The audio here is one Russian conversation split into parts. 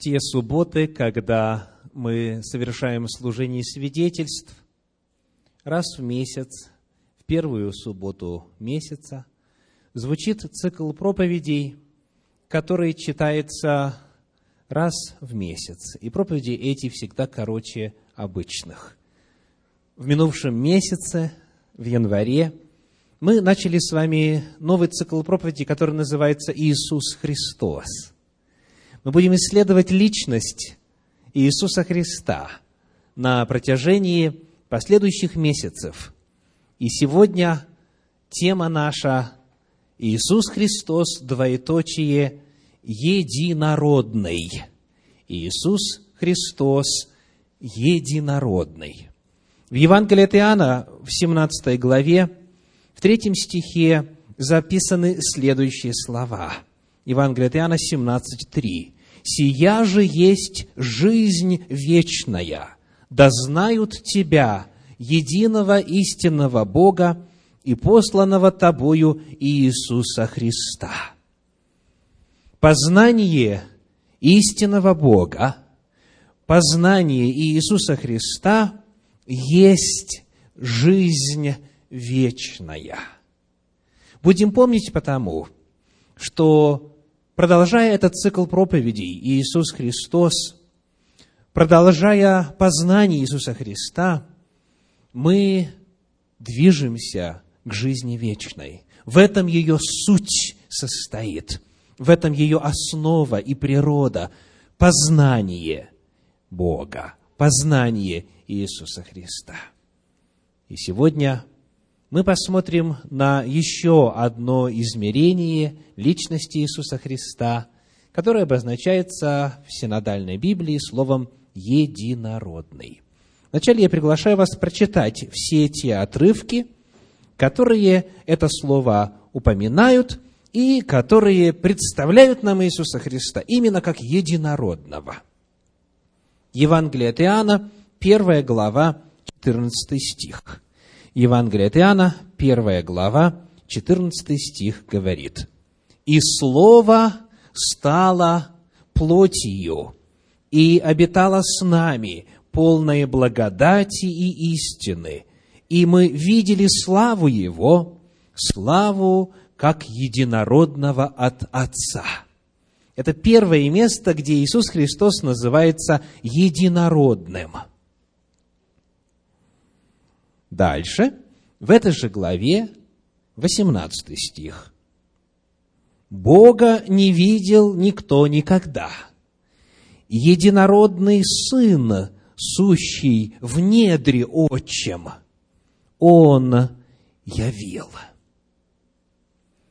те субботы, когда мы совершаем служение свидетельств, раз в месяц, в первую субботу месяца, звучит цикл проповедей, который читается раз в месяц. И проповеди эти всегда короче обычных. В минувшем месяце, в январе, мы начали с вами новый цикл проповедей, который называется «Иисус Христос». Мы будем исследовать личность Иисуса Христа на протяжении последующих месяцев. И сегодня тема наша Иисус Христос, двоеточие, единородный. Иисус Христос, единородный. В Евангелии от Иоанна, в 17 главе, в третьем стихе записаны следующие слова – Евангелие от Иоанна 17.3. «Сия же есть жизнь вечная, да знают Тебя, единого истинного Бога и посланного Тобою Иисуса Христа». Познание истинного Бога, познание Иисуса Христа есть жизнь вечная. Будем помнить потому, что Продолжая этот цикл проповедей, Иисус Христос, продолжая познание Иисуса Христа, мы движемся к жизни вечной. В этом ее суть состоит, в этом ее основа и природа, познание Бога, познание Иисуса Христа. И сегодня мы посмотрим на еще одно измерение личности Иисуса Христа, которое обозначается в синодальной Библии словом «единородный». Вначале я приглашаю вас прочитать все те отрывки, которые это слово упоминают и которые представляют нам Иисуса Христа именно как единородного. Евангелие от Иоанна, первая глава, 14 стих. Евангелие от Иоанна, первая глава, 14 стих говорит. «И Слово стало плотью, и обитало с нами, полное благодати и истины, и мы видели славу Его, славу как единородного от Отца». Это первое место, где Иисус Христос называется единородным – Дальше, в этой же главе, 18 стих. «Бога не видел никто никогда. Единородный Сын, сущий в недре отчим, Он явил».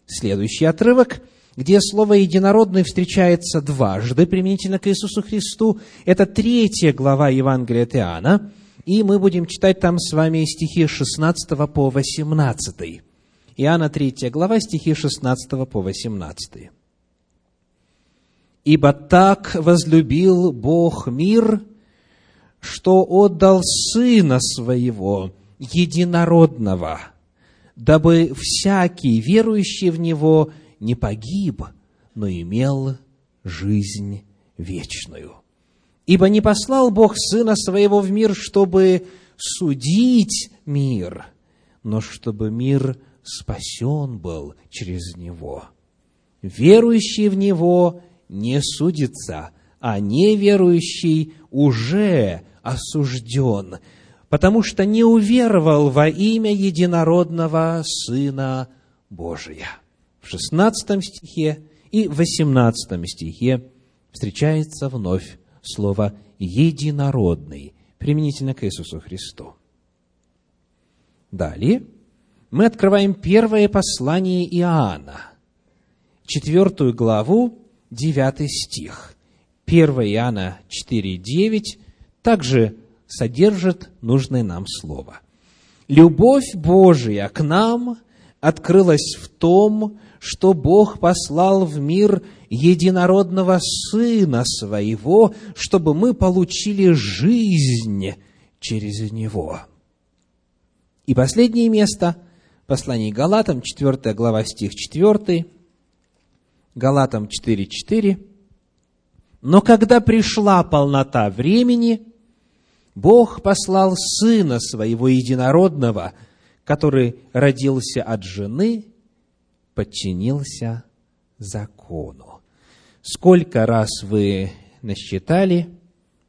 Следующий отрывок, где слово «единородный» встречается дважды применительно к Иисусу Христу, это третья глава Евангелия от Иоанна, и мы будем читать там с вами стихи 16 по 18. Иоанна 3 глава, стихи 16 по 18. «Ибо так возлюбил Бог мир, что отдал Сына Своего, единородного, дабы всякий, верующий в Него, не погиб, но имел жизнь вечную. Ибо не послал Бог Сына Своего в мир, чтобы судить мир, но чтобы мир спасен был через Него. Верующий в Него не судится, а неверующий уже осужден, потому что не уверовал во имя единородного Сына Божия. В 16 стихе и 18 стихе встречается вновь слово «единородный» применительно к Иисусу Христу. Далее мы открываем первое послание Иоанна, четвертую главу, девятый стих. 1 Иоанна 4,9 также содержит нужное нам слово. «Любовь Божия к нам открылась в том, что Бог послал в мир единородного Сына Своего, чтобы мы получили жизнь через Него. И последнее место, послание Галатам, 4 глава, стих 4, Галатам 4.4, Но когда пришла полнота времени, Бог послал Сына Своего Единородного, который родился от жены, подчинился закону. Сколько раз вы насчитали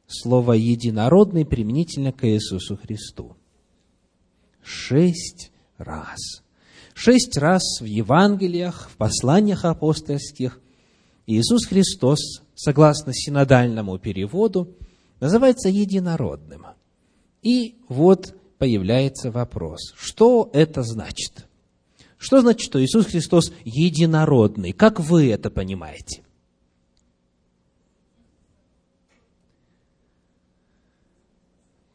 слово «единородный» применительно к Иисусу Христу? Шесть раз. Шесть раз в Евангелиях, в посланиях апостольских Иисус Христос, согласно синодальному переводу, называется единородным. И вот появляется вопрос, что это значит? Что значит, что Иисус Христос единородный? Как вы это понимаете?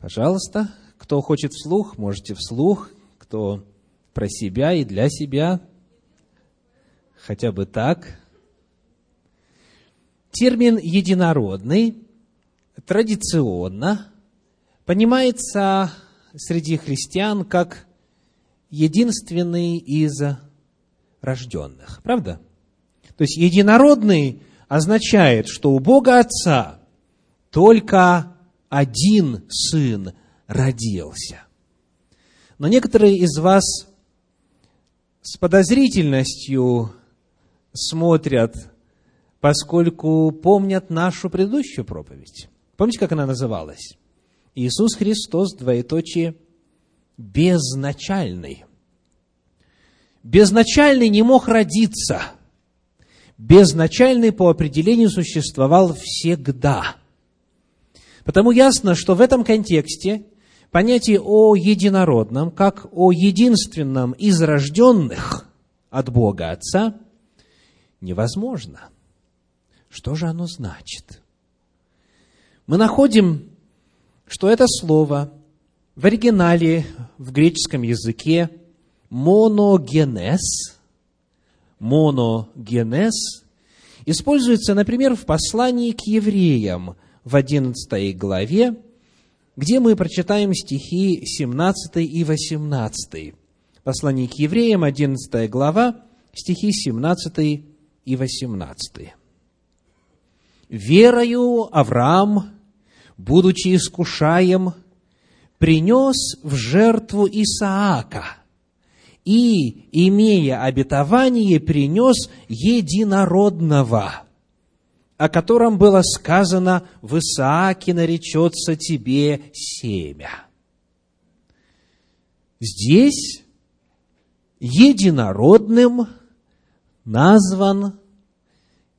Пожалуйста, кто хочет вслух, можете вслух, кто про себя и для себя, хотя бы так. Термин «единородный» традиционно понимается среди христиан как единственный из рожденных. Правда? То есть единородный означает, что у Бога Отца только один сын родился. Но некоторые из вас с подозрительностью смотрят, поскольку помнят нашу предыдущую проповедь. Помните, как она называлась? Иисус Христос, двоеточие, безначальный. Безначальный не мог родиться. Безначальный по определению существовал всегда. Потому ясно, что в этом контексте понятие о единородном, как о единственном из рожденных от Бога Отца, невозможно. Что же оно значит? Мы находим, что это слово в оригинале, в греческом языке, моногенез, моногенез, используется, например, в послании к евреям в 11 главе, где мы прочитаем стихи 17 и 18. Послание к евреям, 11 глава, стихи 17 и 18. «Верою Авраам, будучи искушаем, принес в жертву Исаака, и, имея обетование, принес единородного, о котором было сказано, в Исааке наречется тебе семя. Здесь единородным назван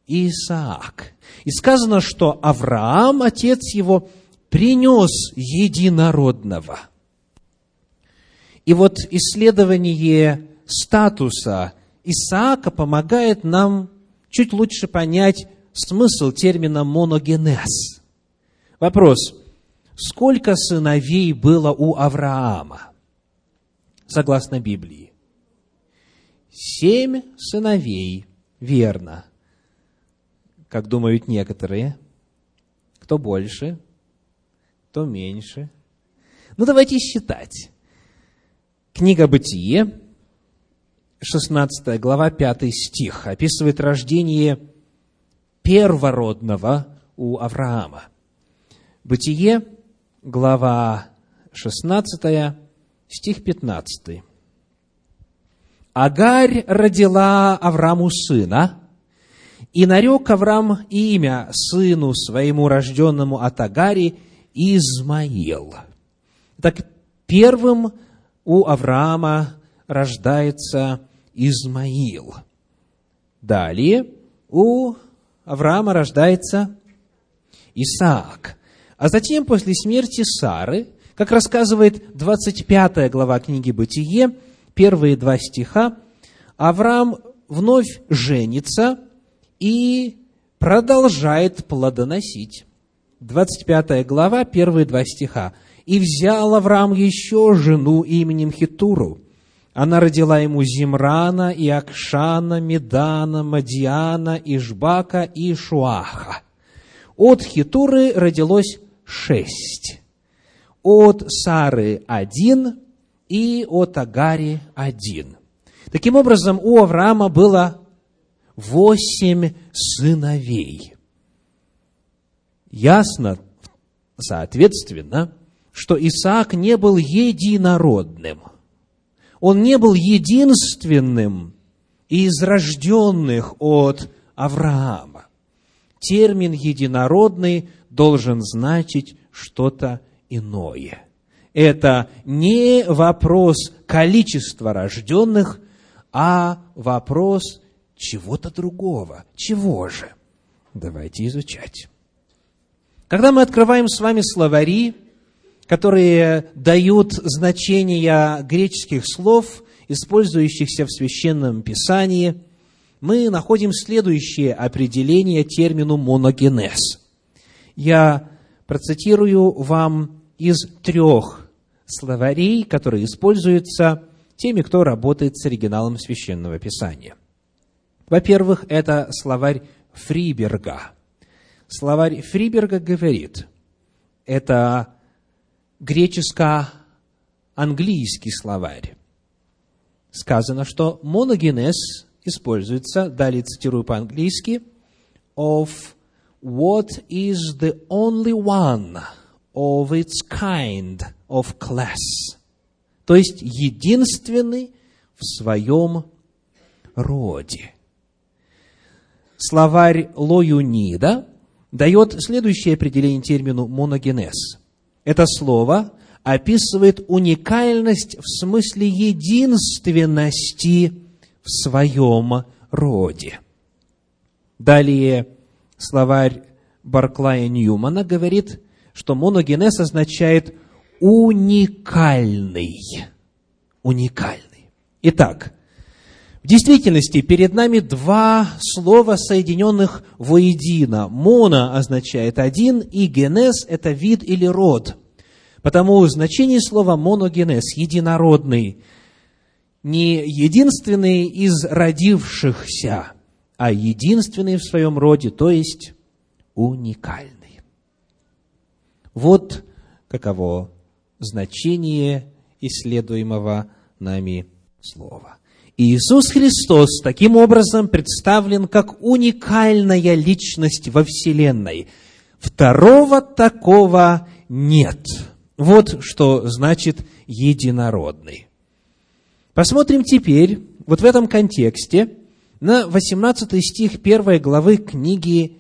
Исаак. И сказано, что Авраам, отец его, принес единородного. И вот исследование статуса Исаака помогает нам чуть лучше понять смысл термина моногенез. Вопрос. Сколько сыновей было у Авраама? Согласно Библии. Семь сыновей. Верно. Как думают некоторые. Кто больше? Кто меньше? Ну, давайте считать. Книга Бытие, 16 глава, 5 стих, описывает рождение первородного у Авраама. Бытие, глава 16, стих 15. Агарь родила Аврааму сына, и нарек Авраам имя сыну своему рожденному от Агари Измаил. Так первым у Авраама рождается Измаил. Далее у Авраама рождается Исаак. А затем, после смерти Сары, как рассказывает 25 глава книги «Бытие», первые два стиха, Авраам вновь женится и продолжает плодоносить. 25 глава, первые два стиха. «И взял Авраам еще жену именем Хитуру, она родила ему Зимрана, и Акшана, Медана, Мадиана, Ишбака и Шуаха. От Хитуры родилось шесть. От Сары один и от Агари один. Таким образом, у Авраама было восемь сыновей. Ясно, соответственно, что Исаак не был единородным. Он не был единственным из рожденных от Авраама. Термин «единородный» должен значить что-то иное. Это не вопрос количества рожденных, а вопрос чего-то другого. Чего же? Давайте изучать. Когда мы открываем с вами словари, которые дают значения греческих слов, использующихся в Священном Писании, мы находим следующее определение термину моногенез. Я процитирую вам из трех словарей, которые используются теми, кто работает с оригиналом Священного Писания. Во-первых, это словарь Фриберга. Словарь Фриберга говорит, это греческо-английский словарь. Сказано, что моногенез используется, далее цитирую по-английски, of what is the only one of its kind of class. То есть единственный в своем роде. Словарь Лоюнида дает следующее определение термину моногенез. Это слово описывает уникальность в смысле единственности в своем роде. Далее словарь Барклая Ньюмана говорит, что моногенез означает уникальный. Уникальный. Итак, действительности перед нами два слова, соединенных воедино. Моно означает один, и генез – это вид или род. Потому значение слова моногенез – единородный, не единственный из родившихся, а единственный в своем роде, то есть уникальный. Вот каково значение исследуемого нами слова. Иисус Христос таким образом представлен как уникальная личность во Вселенной. Второго такого нет. Вот что значит единородный. Посмотрим теперь, вот в этом контексте, на 18 стих 1 главы книги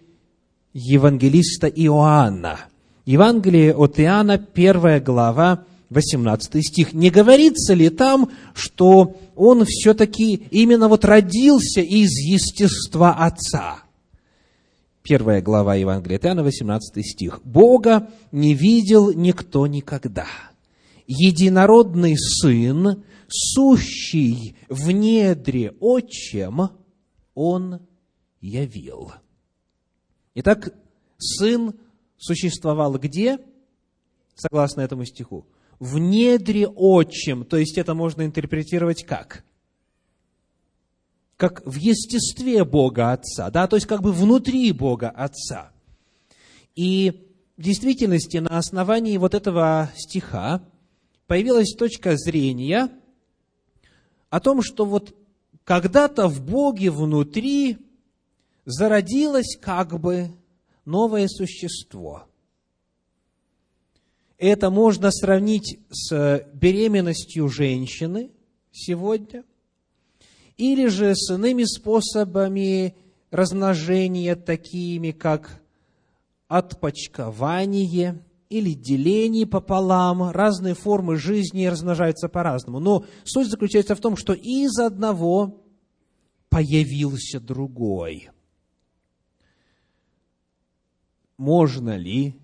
евангелиста Иоанна. Евангелие от Иоанна, 1 глава, 18 стих. Не говорится ли там, что он все-таки именно вот родился из естества Отца? Первая глава Евангелия Иоанна, 18 стих. «Бога не видел никто никогда. Единородный Сын, сущий в недре отчем, он явил. Итак, сын существовал где? Согласно этому стиху. В недре отчим, то есть это можно интерпретировать как? Как в естестве Бога Отца, да, то есть как бы внутри Бога Отца. И в действительности на основании вот этого стиха появилась точка зрения – о том, что вот когда-то в Боге внутри зародилось как бы новое существо. Это можно сравнить с беременностью женщины сегодня, или же с иными способами размножения, такими как отпочкование – или деление пополам, разные формы жизни размножаются по-разному. Но суть заключается в том, что из одного появился другой. Можно ли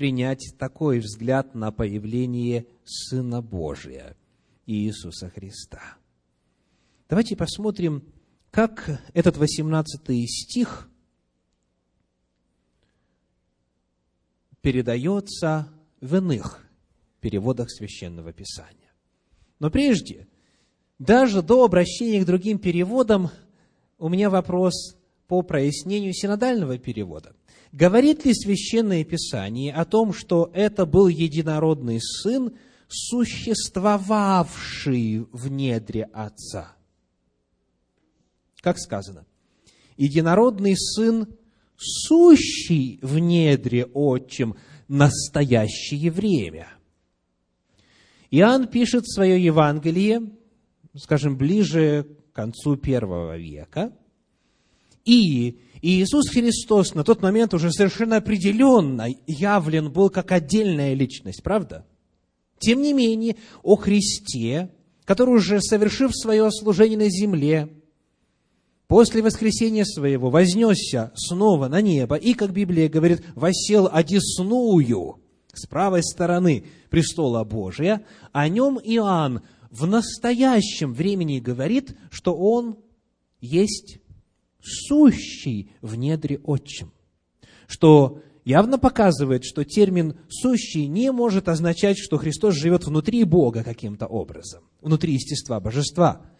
принять такой взгляд на появление Сына Божия, Иисуса Христа? Давайте посмотрим, как этот 18 стих передается в иных переводах Священного Писания. Но прежде, даже до обращения к другим переводам, у меня вопрос по прояснению синодального перевода. Говорит ли Священное Писание о том, что это был единородный Сын, существовавший в недре Отца? Как сказано, единородный Сын сущий в недре отчим настоящее время. Иоанн пишет свое Евангелие, скажем, ближе к концу первого века, и Иисус Христос на тот момент уже совершенно определенно явлен был как отдельная личность, правда? Тем не менее, о Христе, который уже совершив свое служение на земле, после воскресения своего вознесся снова на небо и, как Библия говорит, восел одесную с правой стороны престола Божия, о нем Иоанн в настоящем времени говорит, что он есть сущий в недре отчим, что явно показывает, что термин «сущий» не может означать, что Христос живет внутри Бога каким-то образом, внутри естества божества –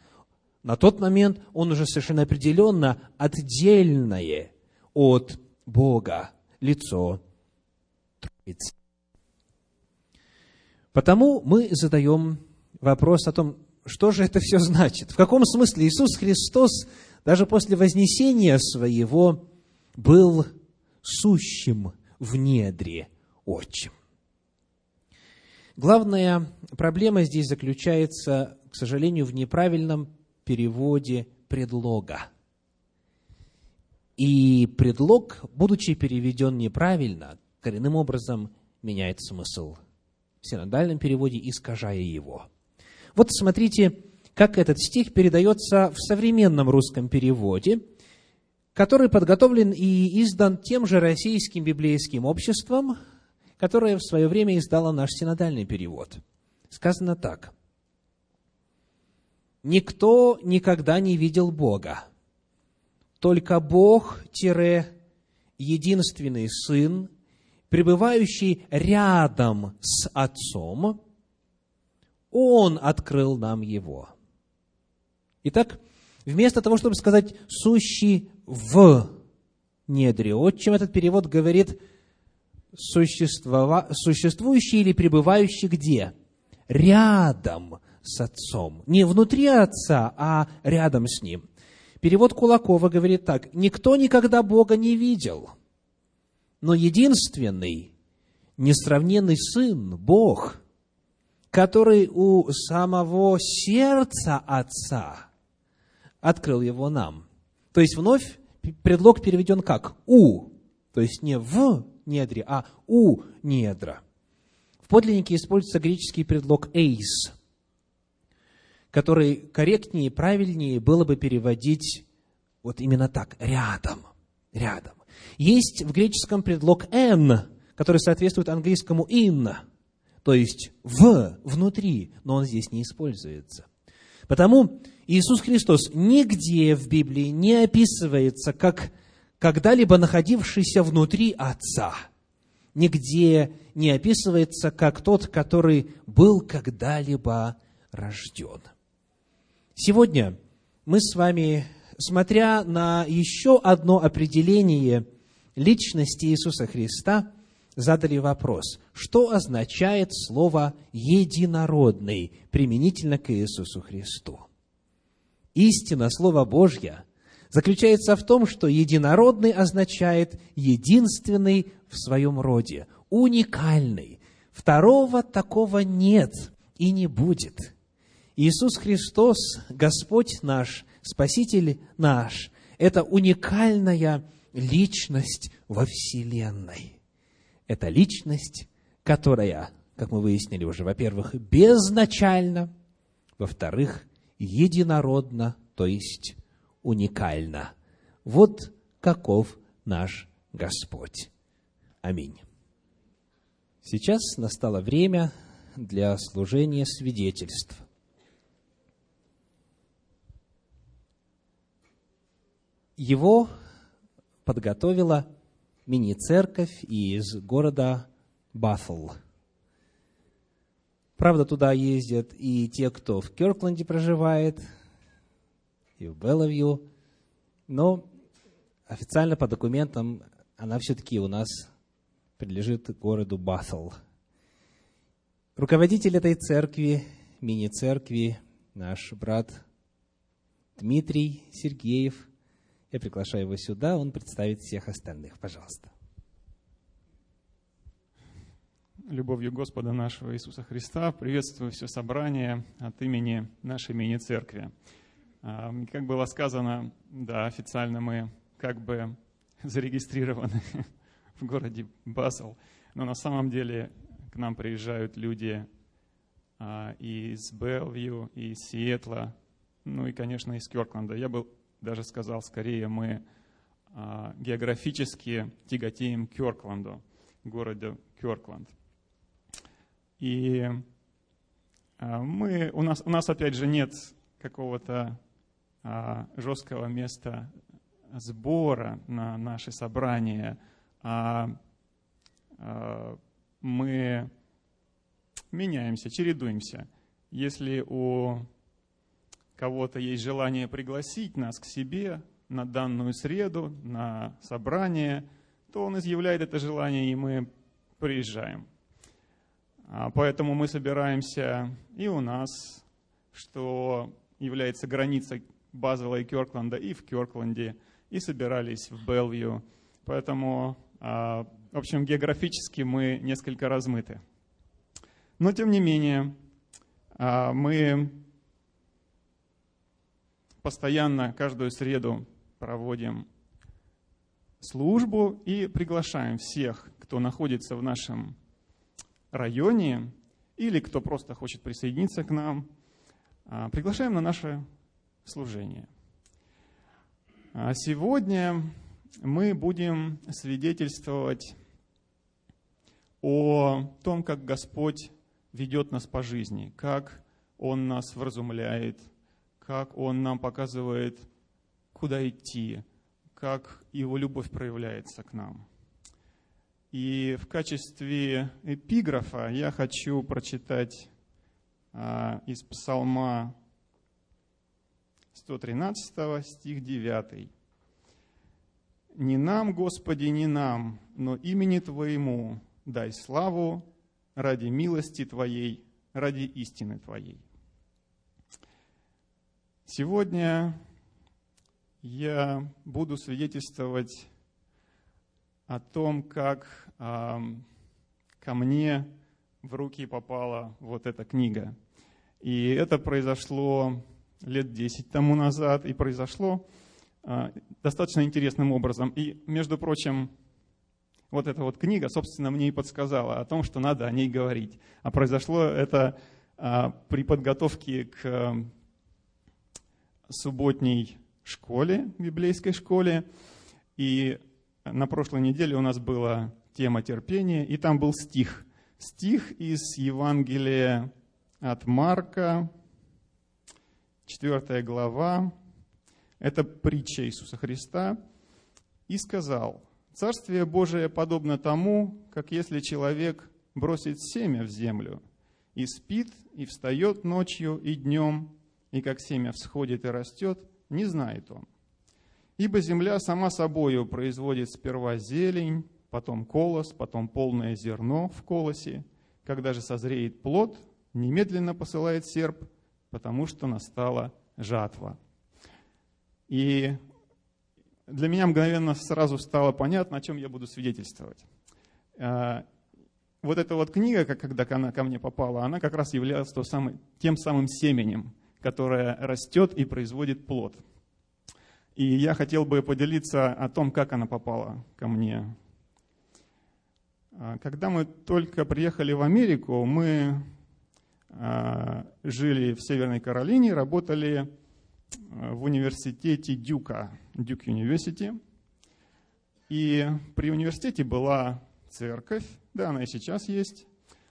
на тот момент он уже совершенно определенно отдельное от Бога лицо Троицы. Потому мы задаем вопрос о том, что же это все значит. В каком смысле Иисус Христос даже после вознесения своего был сущим в недре отчим. Главная проблема здесь заключается, к сожалению, в неправильном переводе предлога. И предлог, будучи переведен неправильно, коренным образом меняет смысл в синодальном переводе, искажая его. Вот смотрите, как этот стих передается в современном русском переводе, который подготовлен и издан тем же российским библейским обществом, которое в свое время издало наш синодальный перевод. Сказано так – Никто никогда не видел Бога. Только Бог, единственный Сын, пребывающий рядом с Отцом, Он открыл нам Его. Итак, вместо того, чтобы сказать «сущий в недре отчим», этот перевод говорит «существующий или пребывающий где?» Рядом с Отцом. Не внутри Отца, а рядом с Ним. Перевод Кулакова говорит так. «Никто никогда Бога не видел, но единственный, несравненный Сын, Бог, который у самого сердца Отца открыл его нам». То есть вновь предлог переведен как «у», то есть не «в недре», а «у недра». В подлиннике используется греческий предлог «эйс», который корректнее правильнее было бы переводить вот именно так, рядом, рядом. Есть в греческом предлог «н», который соответствует английскому «in», то есть «в», «внутри», но он здесь не используется. Потому Иисус Христос нигде в Библии не описывается как когда-либо находившийся внутри Отца. Нигде не описывается как тот, который был когда-либо рожден. Сегодня мы с вами, смотря на еще одно определение личности Иисуса Христа, задали вопрос, что означает слово «единородный» применительно к Иисусу Христу. Истина Слова Божья заключается в том, что единородный означает единственный в своем роде, уникальный. Второго такого нет и не будет – Иисус Христос, Господь наш, Спаситель наш, это уникальная личность во Вселенной. Это личность, которая, как мы выяснили уже, во-первых, безначально, во-вторых, единородно, то есть уникально. Вот каков наш Господь. Аминь. Сейчас настало время для служения свидетельств. его подготовила мини-церковь из города Баффл. Правда, туда ездят и те, кто в Кёркленде проживает, и в Белловью, но официально по документам она все-таки у нас принадлежит городу Баффл. Руководитель этой церкви, мини-церкви, наш брат Дмитрий Сергеев – Я приглашаю его сюда, он представит всех остальных. Пожалуйста. Любовью Господа нашего Иисуса Христа приветствую все собрание от имени нашей мини-церкви. А, как было сказано, да, официально мы как бы зарегистрированы в городе Басел, но на самом деле к нам приезжают люди а, из Белвью, из Сиэтла, ну и, конечно, из Кёркленда. Я бы даже сказал, скорее мы а, географически тяготеем к Кёркленду, городу Кёркленд. И а, мы, у, нас, у нас, опять же, нет какого-то а, жесткого места сбора на наши собрания, мы меняемся, чередуемся. Если у кого-то есть желание пригласить нас к себе на данную среду, на собрание, то он изъявляет это желание, и мы приезжаем. А поэтому мы собираемся и у нас, что является границей Базела и Кёркленда, и в Кёркленде, и собирались в Белвью. Поэтому, а, в общем, географически мы несколько размыты. Но, тем не менее, а, мы постоянно каждую среду проводим службу и приглашаем всех, кто находится в нашем районе или кто просто хочет присоединиться к нам, а, приглашаем на наше служение. А сегодня мы будем свидетельствовать о том, как Господь ведет нас по жизни, как Он нас вразумляет, как Он нам показывает, куда идти, как Его любовь проявляется к нам. И в качестве эпиграфа я хочу прочитать а, из Псалма 113 стих 9. «Не нам, Господи, не нам, но имени Твоему дай славу ради милости Твоей, ради истины Твоей». Сегодня я буду свидетельствовать о том, как э, ко мне в руки попала вот эта книга. И это произошло лет 10 тому назад, и произошло э, достаточно интересным образом. И, между прочим, вот эта вот книга, собственно, мне и подсказала о том, что надо о ней говорить. А произошло это э, при подготовке к субботней школе, библейской школе. И на прошлой неделе у нас была тема терпения, и там был стих. Стих из Евангелия от Марка, 4 глава. Это притча Иисуса Христа. «И сказал, Царствие Божие подобно тому, как если человек бросит семя в землю, и спит, и встает ночью и днем, и как семя всходит и растет, не знает он. Ибо земля сама собою производит сперва зелень, потом колос, потом полное зерно в колосе. Когда же созреет плод, немедленно посылает серп, потому что настала жатва. И для меня мгновенно сразу стало понятно, о чем я буду свидетельствовать. А, вот эта вот книга, когда она ко мне попала, она как раз являлась тем самым семенем, которое растет и производит плод – и я хотел бы поделиться о том, как она попала ко мне. А, когда мы только приехали в Америку, мы а, жили в Северной Каролине, работали а, в университете Дюка, Дюк University. И при университете была церковь, да, она и сейчас есть,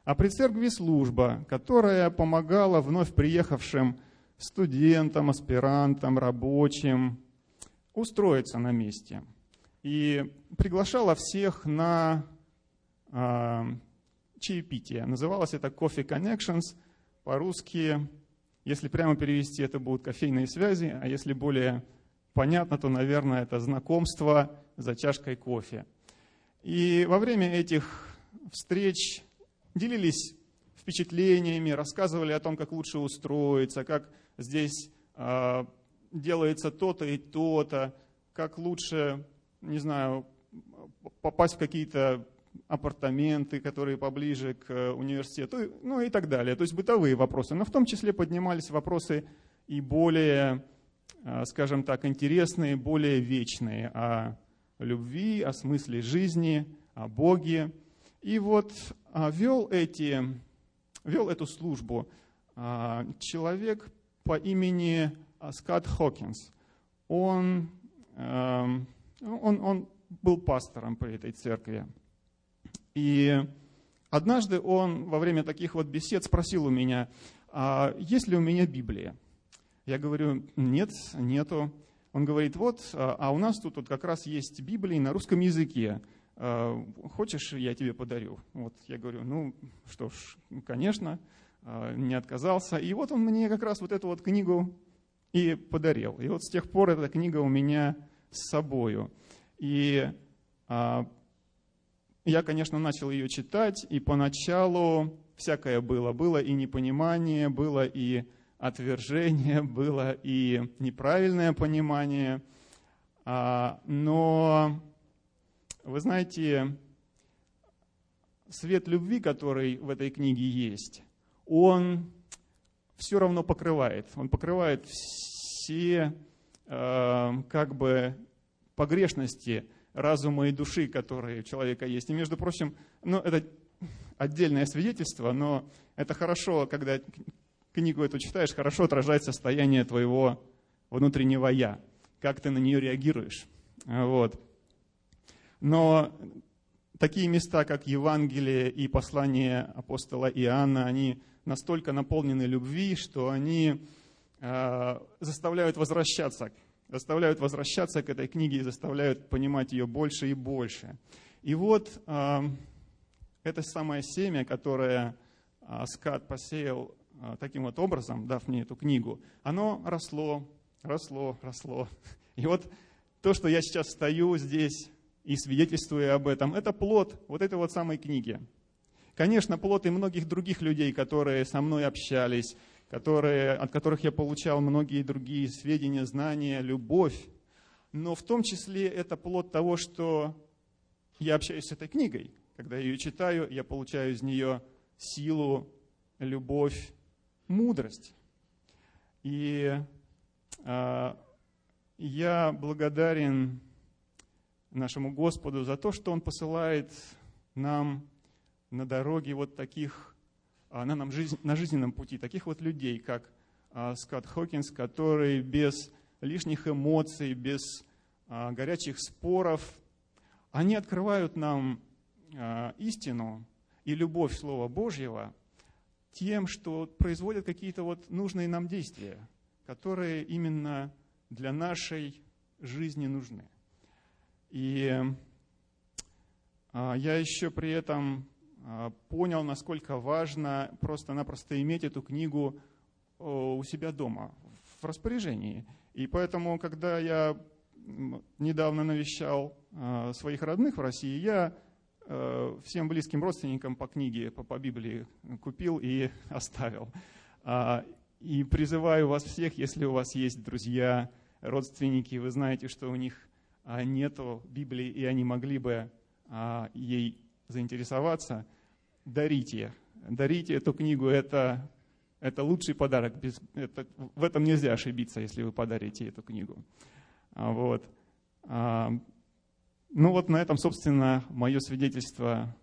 а при церкви служба, которая помогала вновь приехавшим студентам, аспирантам, рабочим, устроиться на месте. И приглашала всех на э, чаепитие. Называлось это Coffee Connections. По-русски, если прямо перевести, это будут кофейные связи, а если более понятно, то, наверное, это знакомство за чашкой кофе. И во время этих встреч делились впечатлениями, рассказывали о том, как лучше устроиться, как здесь а, делается то-то и то-то, как лучше, не знаю, попасть в какие-то апартаменты, которые поближе к университету, ну и так далее. То есть бытовые вопросы. Но в том числе поднимались вопросы и более, а, скажем так, интересные, более вечные о любви, о смысле жизни, о Боге. И вот а, вел, эти, вел эту службу человек по имени Скотт Хокинс. Он, он, он был пастором при этой церкви. И однажды он во время таких вот бесед спросил у меня, а есть ли у меня Библия? Я говорю, нет, нету. Он говорит, вот, а, а у нас тут вот как раз есть Библия на русском языке. А, хочешь, я тебе подарю? Вот я говорю, ну что ж, конечно, а, не отказался. И вот он мне как раз вот эту вот книгу и подарил. И вот с тех пор эта книга у меня с собою. И я, конечно, начал ее читать, и поначалу всякое было. Было и непонимание, было и отвержение, было и неправильное понимание. А, но, вы знаете, свет любви, который в этой книге есть, он все равно покрывает. Он покрывает все э, как бы погрешности, разума и души, которые у человека есть. И, между прочим, ну, это отдельное свидетельство, но это хорошо, когда книгу эту читаешь, хорошо отражает состояние твоего внутреннего «я», как ты на нее реагируешь. Вот. Но такие места, как Евангелие и послание апостола Иоанна, они настолько наполнены любви, что они э, заставляют возвращаться заставляют возвращаться к этой книге и заставляют понимать ее больше и больше. И вот э, это самое семя, которое э, Скат посеял э, таким вот образом, дав мне эту книгу, оно росло, росло, росло. И вот то, что я сейчас стою здесь и свидетельствую об этом, это плод вот этой вот самой книги. Конечно, плод и многих других людей, которые со мной общались, которые, от которых я получал многие другие сведения, знания, любовь. Но в том числе это плод того, что я общаюсь с этой книгой. Когда я ее читаю, я получаю из нее силу, любовь, мудрость. И э, я благодарен нашему Господу за то, что Он посылает нам на дороге вот таких а, на, нам жизнь, на жизненном пути таких вот людей, как а, Скотт Хокинс, который без лишних эмоций, без а, горячих споров, они открывают нам истину и любовь Слова Божьего тем, что производят какие-то вот нужные нам действия, которые именно для нашей жизни нужны. И я еще при этом понял, насколько важно просто-напросто иметь эту книгу у себя дома, в распоряжении. И поэтому, когда я недавно навещал а, своих родных в России, я а, всем близким родственникам по книге, по, по Библии купил и оставил. И призываю вас всех, если у вас есть друзья, родственники, вы знаете, что у них нету Библии, и они могли бы ей заинтересоваться, дарите. Дарите эту книгу, это, это лучший подарок. Без, это, в этом нельзя ошибиться, если вы подарите эту книгу. А, вот. А, ну вот на этом, собственно, мое свидетельство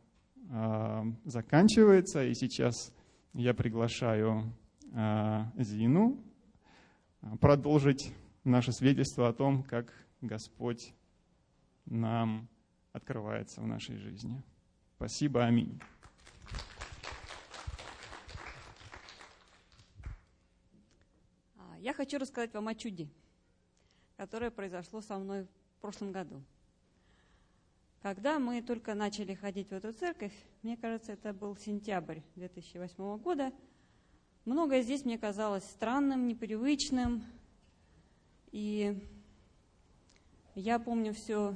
а, заканчивается, и сейчас я приглашаю Зину продолжить наше свидетельство о том, как Господь нам открывается в нашей жизни. Спасибо, аминь. А, я хочу рассказать вам о чуде, которое произошло со мной в прошлом году. Когда мы только начали ходить в эту церковь, мне кажется, это был сентябрь 2008 года, многое здесь мне казалось странным, непривычным. И я помню все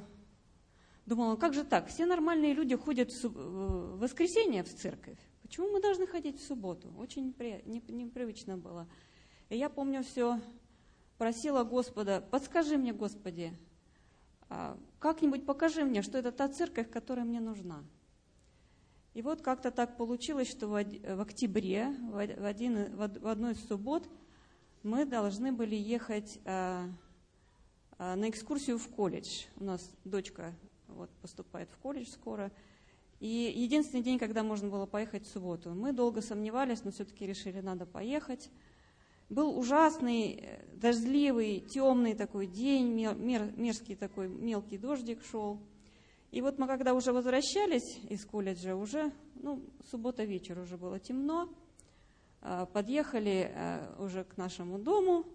Думала, как же так? Все нормальные люди ходят в воскресенье в церковь. Почему мы должны ходить в субботу? Очень непривычно было. И я помню все, просила Господа, подскажи мне, Господи, а, как-нибудь покажи мне, что это та церковь, которая мне нужна. И вот как-то так получилось, что в октябре, в, один, в одну из суббот, мы должны были ехать а, а, на экскурсию в колледж. У нас дочка вот, поступает в колледж скоро. И единственный день, когда можно было поехать в субботу. Мы долго сомневались, но все-таки решили, надо поехать. Был ужасный, э, дождливый, темный такой день, мер, мерзкий такой мелкий дождик шел. И вот мы когда уже возвращались из колледжа, уже, ну, суббота вечер уже было темно, а, подъехали а, уже к нашему дому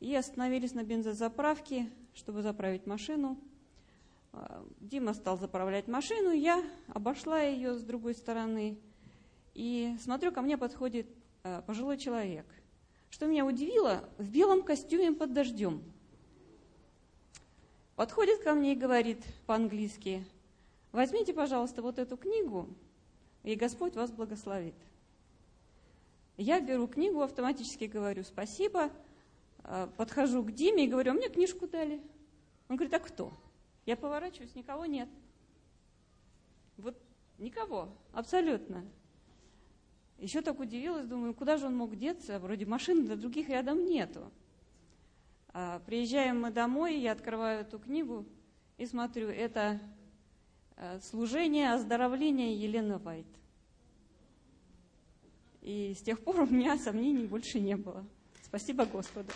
и остановились на бензозаправке, чтобы заправить машину. А, Дима стал заправлять машину, я обошла ее с другой стороны и смотрю, ко мне подходит пожилой человек. Что меня удивило, в белом костюме под дождем – подходит ко мне и говорит по-английски, возьмите, пожалуйста, вот эту книгу, и Господь вас благословит. Я беру книгу, автоматически говорю спасибо, а, подхожу к Диме и говорю, а мне книжку дали. Он говорит, а кто? Я поворачиваюсь, никого нет. Вот никого, абсолютно. Еще так удивилась, думаю, куда же он мог деться? Вроде машин для других рядом нету. А, приезжаем мы домой, я открываю эту книгу и смотрю, это э, служение оздоровления Елены Вайт. И с тех пор у меня сомнений больше не было. Спасибо Господу.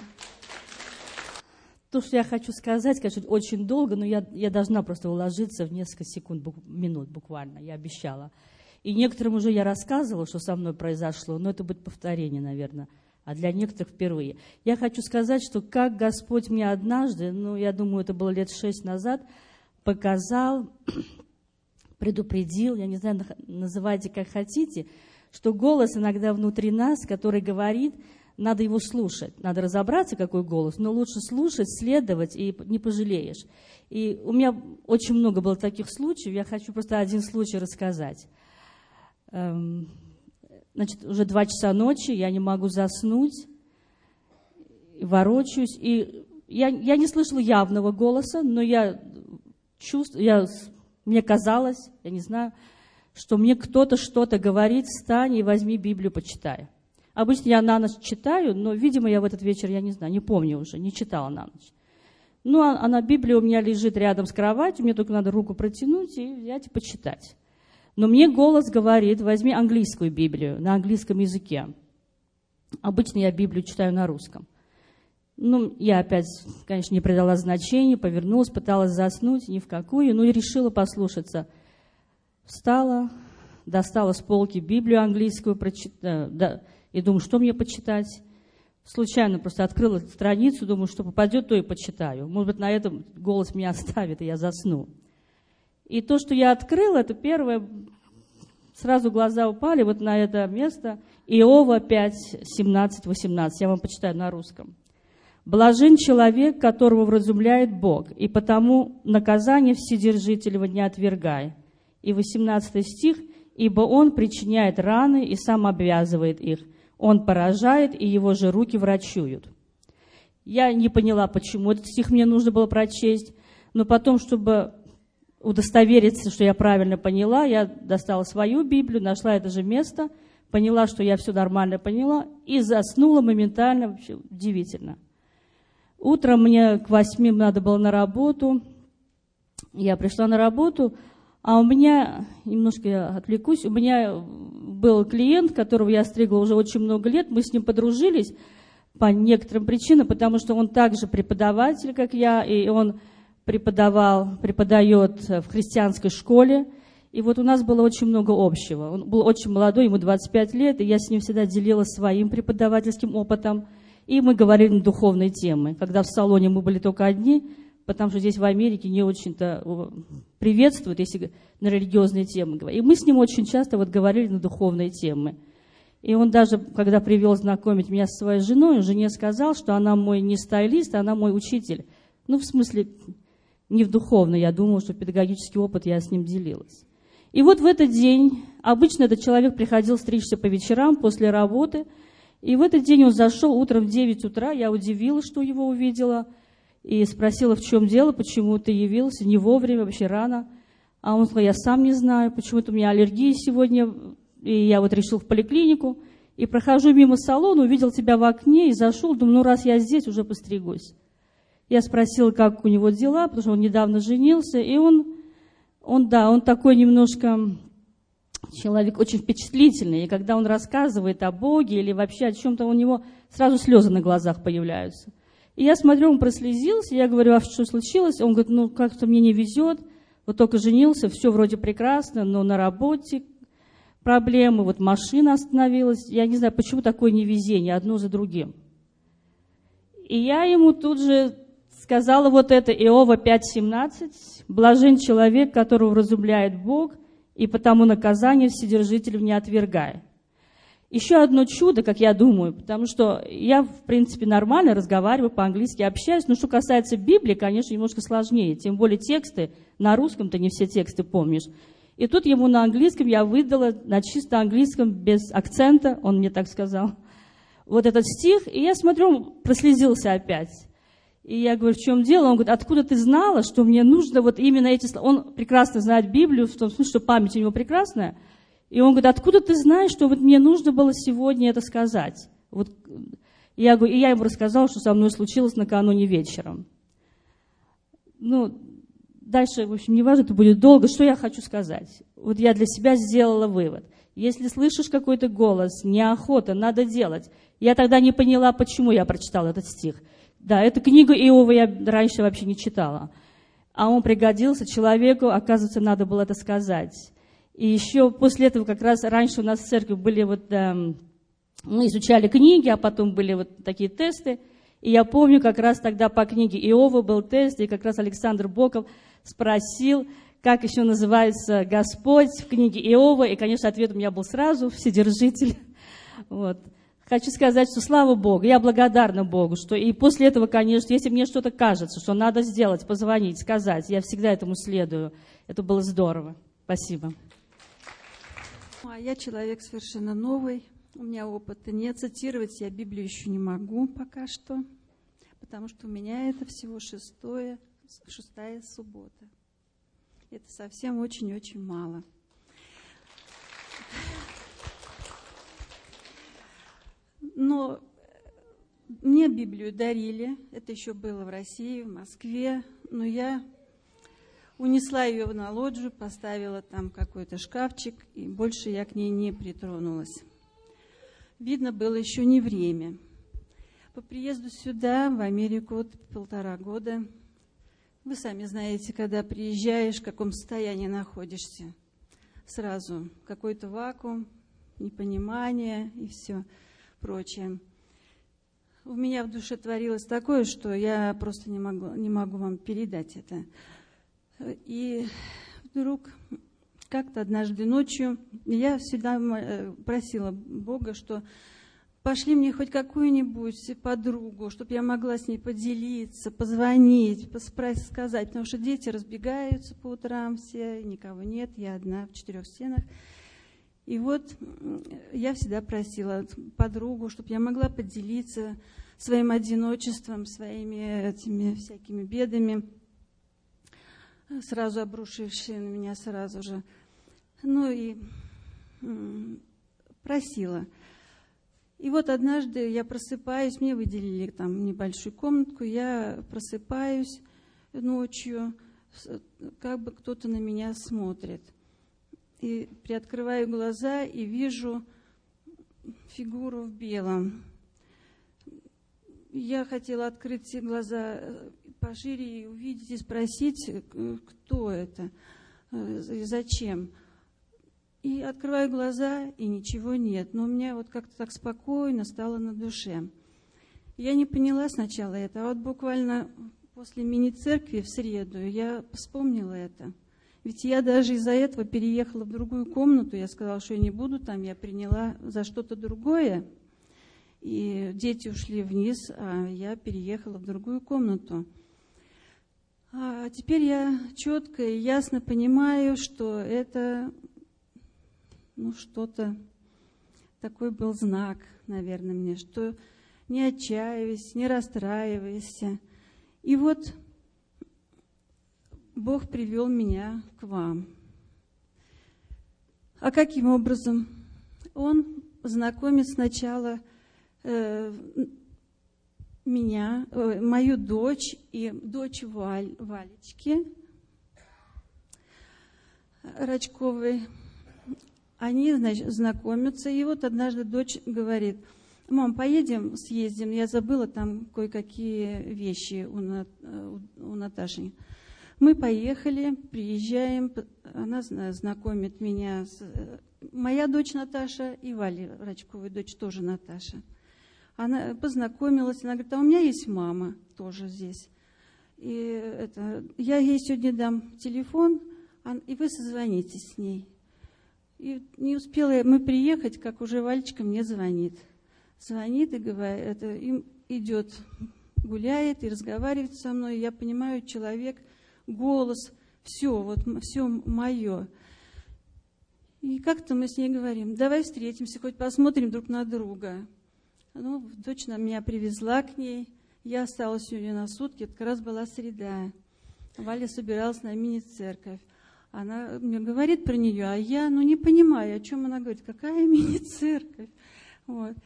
То, что я хочу сказать, конечно, очень долго, но я, я должна просто уложиться в несколько секунд, минут буквально, я обещала. И некоторым уже я рассказывала, что со мной произошло, но это будет повторение, наверное а для некоторых впервые. Я хочу сказать, что как Господь мне однажды, ну, я думаю, это было лет шесть назад, показал, предупредил, я не знаю, называйте как хотите, что голос иногда внутри нас, который говорит, надо его слушать, надо разобраться, какой голос, но лучше слушать, следовать, и не пожалеешь. И у меня очень много было таких случаев, я хочу просто один случай рассказать. Эм, Значит, уже два часа ночи, я не могу заснуть, ворочаюсь. И я, я не слышала явного голоса, но я чувствую, я, мне казалось, я не знаю, что мне кто-то что-то говорит, встань и возьми Библию, почитай. Обычно я на ночь читаю, но, видимо, я в этот вечер, я не знаю, не помню уже, не читала на ночь. Ну, а, она, Библия у меня лежит рядом с кроватью, мне только надо руку протянуть и взять и почитать. Но мне голос говорит, возьми английскую Библию на английском языке. Обычно я Библию читаю на русском. Ну, я опять, конечно, не придала значения, повернулась, пыталась заснуть, ни в какую, ну и решила послушаться. Встала, достала с полки Библию английскую, прочитала, да, и думаю, что мне почитать. Случайно просто открыла страницу, думаю, что попадет, то и почитаю. Может быть, на этом голос меня оставит, и я засну. И то, что я открыла, это первое, сразу глаза упали вот на это место. Иова 5, 17, 18. Я вам почитаю на русском. «Блажен человек, которого вразумляет Бог, и потому наказание Вседержителева не отвергай». И 18 стих. «Ибо он причиняет раны и сам обвязывает их. Он поражает, и его же руки врачуют». Я не поняла, почему этот стих мне нужно было прочесть, но потом, чтобы удостовериться, что я правильно поняла, я достала свою Библию, нашла это же место, поняла, что я все нормально поняла, и заснула моментально, вообще удивительно. Утром мне к восьми надо было на работу, я пришла на работу, а у меня, немножко я отвлекусь, у меня был клиент, которого я стригла уже очень много лет, мы с ним подружились по некоторым причинам, потому что он также преподаватель, как я, и он преподавал, преподает в христианской школе. И вот у нас было очень много общего. Он был очень молодой, ему 25 лет, и я с ним всегда делилась своим преподавательским опытом. И мы говорили на духовные темы. Когда в салоне мы были только одни, потому что здесь в Америке не очень-то приветствуют, если на религиозные темы говорить. И мы с ним очень часто вот говорили на духовные темы. И он даже, когда привел знакомить меня со своей женой, он жене сказал, что она мой не стайлист, она мой учитель. Ну, в смысле, не в духовный, я думала, что педагогический опыт я с ним делилась. И вот в этот день, обычно этот человек приходил стричься по вечерам после работы, и в этот день он зашел утром в 9 утра, я удивилась, что его увидела, и спросила, в чем дело, почему ты явился не вовремя, вообще рано. А он сказал, я сам не знаю, почему-то у меня аллергия сегодня, и я вот решил в поликлинику. И прохожу мимо салона, увидел тебя в окне и зашел, думаю, ну раз я здесь, уже постригусь. Я спросила, как у него дела, потому что он недавно женился, и он, он да, он такой немножко человек очень впечатлительный, и когда он рассказывает о Боге или вообще о чем-то, у него сразу слезы на глазах появляются. И я смотрю, он прослезился, я говорю, а что случилось? Он говорит, ну как-то мне не везет, вот только женился, все вроде прекрасно, но на работе проблемы, вот машина остановилась, я не знаю, почему такое невезение, одно за другим. И я ему тут же сказала вот это Иова 5.17, «Блажен человек, которого разумляет Бог, и потому наказание Вседержитель не отвергая». Еще одно чудо, как я думаю, потому что я, в принципе, нормально разговариваю по-английски, общаюсь, но что касается Библии, конечно, немножко сложнее, тем более тексты, на русском ты не все тексты помнишь. И тут ему на английском я выдала, на чисто английском, без акцента, он мне так сказал, вот этот стих, и я смотрю, он прослезился опять. И я говорю, в чем дело? Он говорит, откуда ты знала, что мне нужно вот именно эти слова? Он прекрасно знает Библию, в том смысле, что память у него прекрасная – и он говорит, откуда ты знаешь, что вот мне нужно было сегодня это сказать? Вот я, говорю, и я ему рассказала, что со мной случилось накануне вечером. Ну, дальше, в общем, не важно, это будет долго. Что я хочу сказать? Вот я для себя сделала вывод. Если слышишь какой-то голос, неохота, надо делать. Я тогда не поняла, почему я прочитала этот стих. Да, эту книгу Иова я раньше вообще не читала. А он пригодился человеку, оказывается, надо было это сказать. И еще после этого как раз раньше у нас в церкви были вот, э, мы изучали книги, а потом были вот такие тесты. И я помню, как раз тогда по книге Иова был тест, и как раз Александр Боков спросил, как еще называется Господь в книге Иова. И, конечно, ответ у меня был сразу, Вседержитель. Вот. Хочу сказать, что слава Богу, я благодарна Богу, что и после этого, конечно, если мне что-то кажется, что надо сделать, позвонить, сказать, я всегда этому следую. Это было здорово. Спасибо. А я человек совершенно новый, у меня опыта нет, цитировать я Библию еще не могу пока что, потому что у меня это всего шестое, шестая суббота. Это совсем очень-очень мало. Но мне Библию дарили, это еще было в России, в Москве, но я Унесла ее на лоджию, поставила там какой-то шкафчик, и больше я к ней не притронулась. Видно, было еще не время. По приезду сюда, в Америку, вот полтора года, вы сами знаете, когда приезжаешь, в каком состоянии находишься. Сразу какой-то вакуум, непонимание и все прочее. У меня в душе творилось такое, что я просто не могу, не могу вам передать это. И вдруг как-то однажды ночью я всегда э, просила Бога, что пошли мне хоть какую-нибудь подругу, чтобы я могла с ней поделиться, позвонить, сказать, потому что дети разбегаются по утрам все, никого нет, я одна в четырех стенах. И вот я всегда просила подругу, чтобы я могла поделиться своим одиночеством, своими этими всякими бедами сразу обрушившие на меня сразу же. Ну и просила. И вот однажды я просыпаюсь, мне выделили там небольшую комнатку, я просыпаюсь ночью, как бы кто-то на меня смотрит. И приоткрываю глаза и вижу фигуру в белом. Я хотела открыть глаза пошире увидеть и спросить, э, кто это э, и зачем. И открываю глаза, и ничего нет. Но у меня вот как-то так спокойно стало на душе. Я не поняла сначала это, а вот буквально после мини-церкви в среду я вспомнила это. Ведь я даже из-за этого переехала в другую комнату. Я сказала, что я не буду там, я приняла за что-то другое. И дети ушли вниз, а я переехала в другую комнату. А теперь я четко и ясно понимаю, что это ну, что-то, такой был знак, наверное, мне, что не отчаивайся, не расстраивайся. И вот Бог привел меня к вам. А каким образом? Он знакомит сначала э, меня, э, мою дочь и дочь Валь, Валечки Рачковой. Они, значит, знакомятся, и вот однажды дочь говорит, мам, поедем, съездим, я забыла там кое-какие вещи у, у Наташи. Мы поехали, приезжаем, она знакомит меня с... Э, моя дочь Наташа и Валя Рачковой дочь тоже Наташа. Она познакомилась, она говорит, а у меня есть мама тоже здесь. И это, я ей сегодня дам телефон, и вы созвонитесь с ней. И не успела мы приехать, как уже Вальчика мне звонит. Звонит и говорит, это, им идет, гуляет и разговаривает со мной. Я понимаю, человек, голос, все, вот все мое. И как-то мы с ней говорим, давай встретимся, хоть посмотрим друг на друга. Ну, дочь меня привезла к ней. Я осталась сегодня на сутки. Это как раз была среда. Валя собиралась на мини-церковь. Она мне говорит про нее, а я, ну, не понимаю, о чем она говорит. Какая мини-церковь? Вот.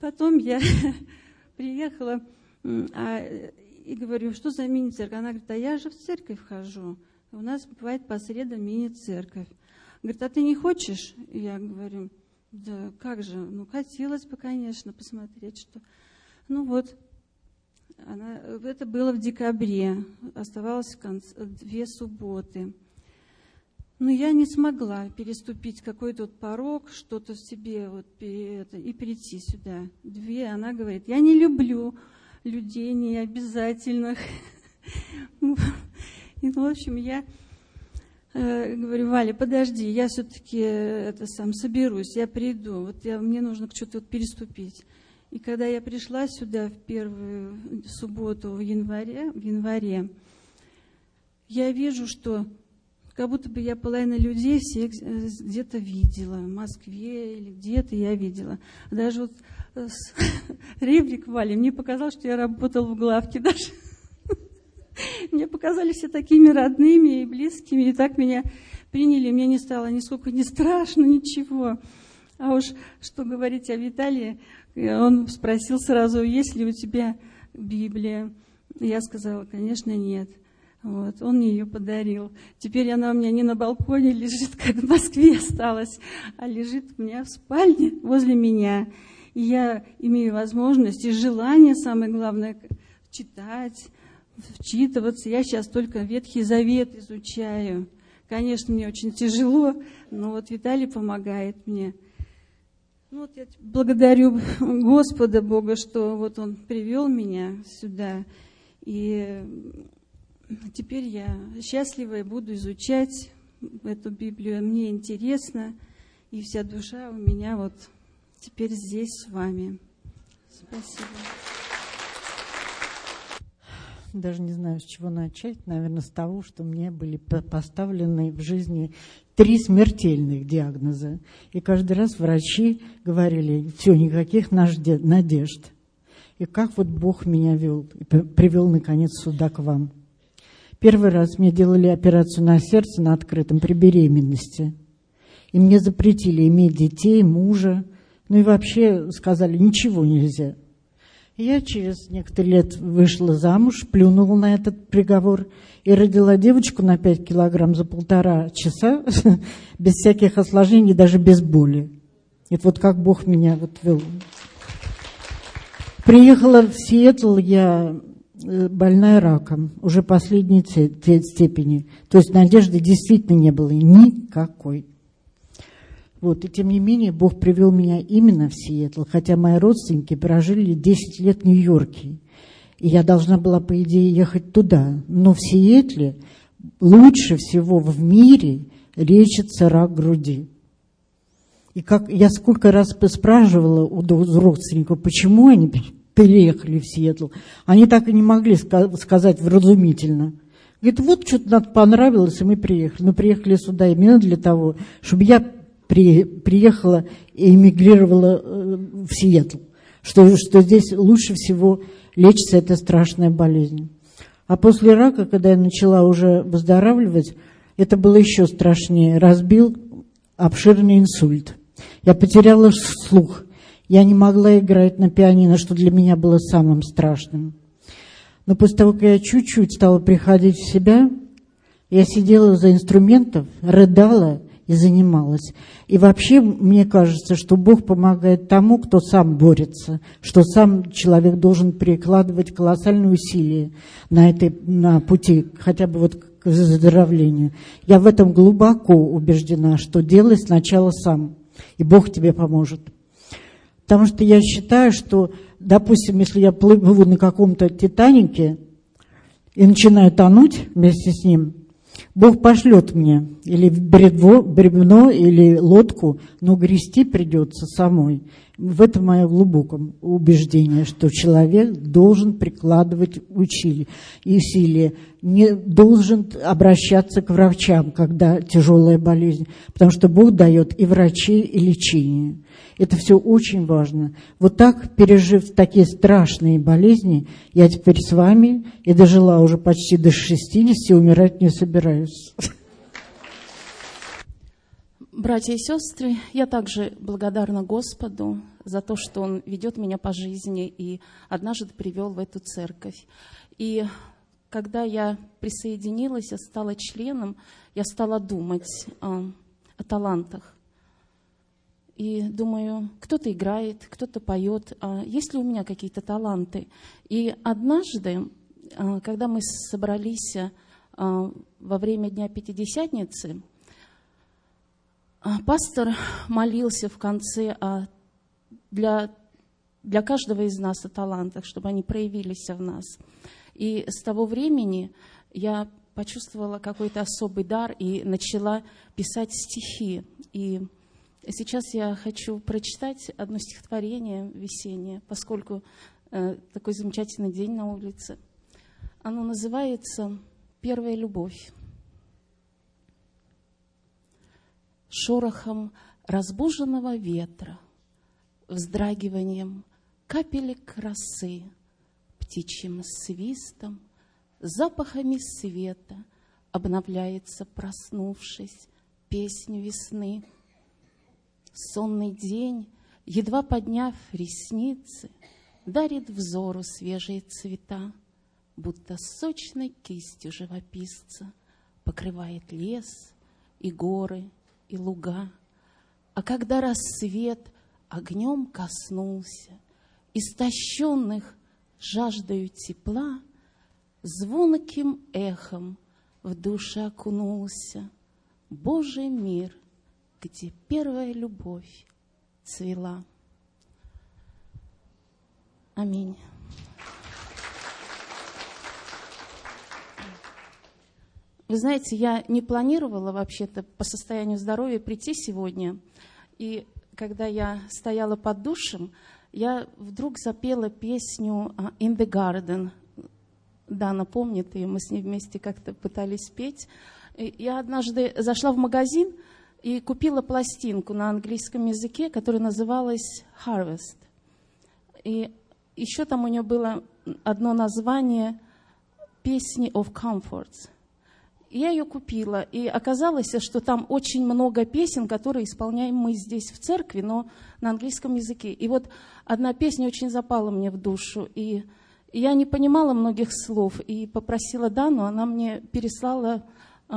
Потом я приехала а, и говорю, что за мини-церковь? Она говорит, а я же в церковь хожу. У нас бывает по средам мини-церковь. Говорит, а ты не хочешь? Я говорю, да как же, ну хотелось бы, конечно, посмотреть, что... Ну вот, она, это было в декабре, оставалось конце, две субботы. Но я не смогла переступить какой-то вот порог, что-то в себе вот, это, и прийти сюда. Две, она говорит, я не люблю людей необязательных. И, в общем, я говорю, Валя, подожди, я все-таки э, это сам соберусь, я приду, вот я, мне нужно что-то вот переступить. И когда я пришла сюда в первую субботу в январе, в январе, я вижу, что как будто бы я половина людей всех э, где-то видела, в Москве или где-то я видела. Даже вот с Ребрик Вали, мне показалось, что я работала в главке даже. Мне показались все такими родными и близкими, и так меня приняли, мне не стало нисколько не страшно, ничего. А уж что говорить о Виталии, он спросил сразу, есть ли у тебя Библия. Я сказала, конечно, нет. Вот, он мне ее подарил. Теперь она у меня не на балконе лежит, как в Москве осталась, а лежит у меня в спальне возле меня. И я имею возможность и желание, самое главное, читать, вчитываться. Я сейчас только Ветхий Завет изучаю. Конечно, мне очень тяжело, но вот Виталий помогает мне. Ну, вот я благодарю Господа Бога, что вот Он привел меня сюда. И теперь я счастлива и буду изучать эту Библию. Мне интересно, и вся душа у меня вот теперь здесь с вами. Спасибо даже не знаю, с чего начать. Наверное, с того, что мне были поставлены в жизни три смертельных диагноза. И каждый раз врачи говорили, все, никаких надежд. И как вот Бог меня вел, и привел, наконец, сюда к вам. Первый раз мне делали операцию на сердце на открытом при беременности. И мне запретили иметь детей, мужа. Ну и вообще сказали, ничего нельзя. Я через некоторые лет вышла замуж, плюнула на этот приговор и родила девочку на 5 килограмм за полтора часа, без всяких осложнений, даже без боли. И вот как Бог меня вот вел. Приехала в Сиэтл я э, больная раком, уже последней степени. То есть надежды действительно не было никакой. Вот, и тем не менее, Бог привел меня именно в Сиэтл, хотя мои родственники прожили 10 лет в Нью-Йорке. И я должна была, по идее, ехать туда. Но в Сиэтле лучше всего в мире лечится рак груди. И как я сколько раз спрашивала у родственников, почему они переехали в Сиэтл, они так и не могли сказать вразумительно. Говорит, вот что-то нам понравилось, и мы приехали. Мы приехали сюда именно для того, чтобы я при, приехала и эмигрировала э, в Сиэтл, что, что здесь лучше всего лечится эта страшная болезнь. А после рака, когда я начала уже выздоравливать, это было еще страшнее. Разбил обширный инсульт. Я потеряла слух. Я не могла играть на пианино, что для меня было самым страшным. Но после того, как я чуть-чуть стала приходить в себя, я сидела за инструментов, рыдала и занималась. И вообще, мне кажется, что Бог помогает тому, кто сам борется, что сам человек должен прикладывать колоссальные усилия на, этой, на пути, хотя бы вот к выздоровлению. Я в этом глубоко убеждена, что делай сначала сам, и Бог тебе поможет. Потому что я считаю, что, допустим, если я плыву на каком-то Титанике и начинаю тонуть вместе с ним, Бог пошлет мне или бревно, или лодку, но грести придется самой. В этом мое глубокое убеждение, что человек должен прикладывать усилия, усилия, не должен обращаться к врачам, когда тяжелая болезнь, потому что Бог дает и врачей, и лечение. Это все очень важно. Вот так, пережив такие страшные болезни, я теперь с вами и дожила уже почти до 60, умирать не собираюсь. Братья и сестры, я также благодарна Господу за то, что Он ведет меня по жизни и однажды привел в эту церковь. И когда я присоединилась, я стала членом, я стала думать о, о талантах. И думаю, кто-то играет, кто-то поет, а есть ли у меня какие-то таланты? И однажды, а, когда мы собрались а, во время Дня Пятидесятницы, а, пастор молился в конце о, для, для каждого из нас о талантах, чтобы они проявились в нас. И с того времени я почувствовала какой-то особый дар и начала писать стихи. И сейчас я хочу прочитать одно стихотворение весеннее, поскольку э, такой замечательный день на улице. Оно называется «Первая любовь». Шорохом разбуженного ветра, вздрагиванием капелек росы, птичьим свистом, запахами света обновляется, проснувшись, песнь весны. Сонный день, едва подняв ресницы, дарит взору свежие цвета, будто сочной кистью живописца покрывает лес и горы, и луга. А когда рассвет огнем коснулся, Истощенных жаждою тепла, Звонким эхом в душе окунулся Божий мир, где первая любовь цвела. Аминь. Вы знаете, я не планировала вообще-то по состоянию здоровья прийти сегодня. И когда я стояла под душем, я вдруг запела песню а, «In the Garden». Дана помнит ее, мы с ней вместе как-то пытались петь. И я однажды зашла в магазин и купила пластинку на английском языке, которая называлась «Harvest». И еще там у нее было одно название «Песни of Comforts». Я ее купила, и оказалось, что там очень много песен, которые исполняем мы здесь в церкви, но на английском языке. И вот одна песня очень запала мне в душу, и я не понимала многих слов, и попросила Дану, она мне переслала э,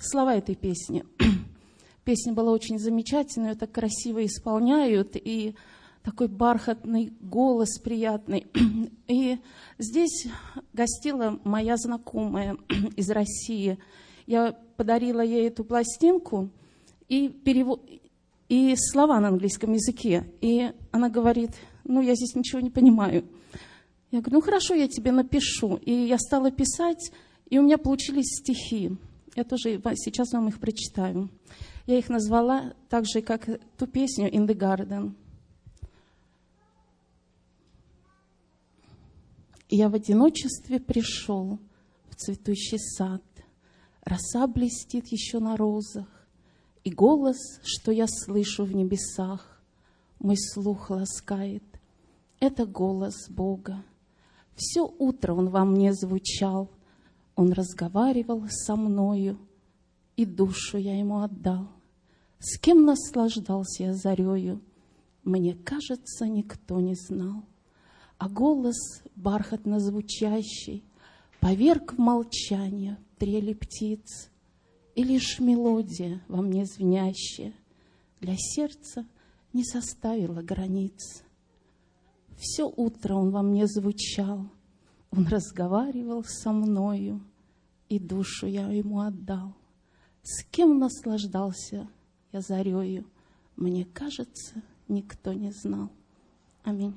слова этой песни. Песня была очень замечательная, так красиво исполняют, и такой бархатный голос приятный. И здесь гостила моя знакомая из России. Я подарила ей эту пластинку и, перево... и слова на английском языке. И она говорит, ну, я здесь ничего не понимаю. Я говорю, ну, хорошо, я тебе напишу. И я стала писать, и у меня получились стихи. Я тоже сейчас вам их прочитаю. Я их назвала так же, как ту песню «In the Garden». Я в одиночестве пришел в цветущий сад. Роса блестит еще на розах, И голос, что я слышу в небесах, Мой слух ласкает. Это голос Бога. Все утро он во мне звучал, Он разговаривал со мною, и душу я ему отдал. С кем наслаждался я зарею, мне кажется, никто не знал. А голос бархатно звучащий Поверг в молчание трели птиц, И лишь мелодия во мне звенящая Для сердца не составила границ. Все утро он во мне звучал, Он разговаривал со мною, И душу я ему отдал. С кем наслаждался я зарею, Мне кажется, никто не знал. Аминь.